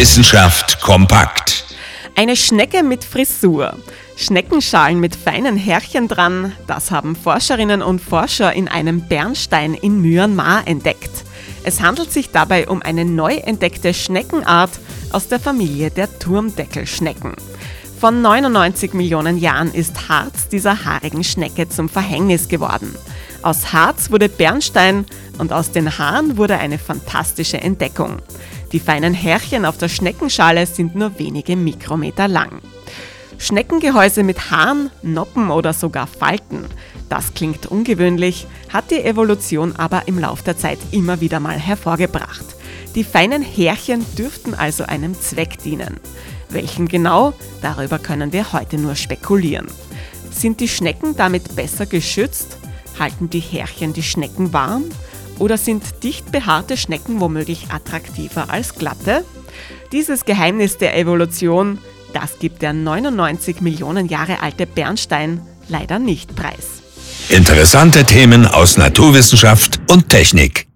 Wissenschaft kompakt. Eine Schnecke mit Frisur. Schneckenschalen mit feinen Härchen dran, das haben Forscherinnen und Forscher in einem Bernstein in Myanmar entdeckt. Es handelt sich dabei um eine neu entdeckte Schneckenart aus der Familie der Turmdeckelschnecken. Von 99 Millionen Jahren ist Harz dieser haarigen Schnecke zum Verhängnis geworden. Aus Harz wurde Bernstein und aus den Haaren wurde eine fantastische Entdeckung. Die feinen Härchen auf der Schneckenschale sind nur wenige Mikrometer lang. Schneckengehäuse mit Haaren, Noppen oder sogar Falten. Das klingt ungewöhnlich, hat die Evolution aber im Lauf der Zeit immer wieder mal hervorgebracht. Die feinen Härchen dürften also einem Zweck dienen. Welchen genau, darüber können wir heute nur spekulieren. Sind die Schnecken damit besser geschützt? Halten die Härchen die Schnecken warm? Oder sind dicht behaarte Schnecken womöglich attraktiver als glatte? Dieses Geheimnis der Evolution, das gibt der 99 Millionen Jahre alte Bernstein leider nicht preis. Interessante Themen aus Naturwissenschaft und Technik.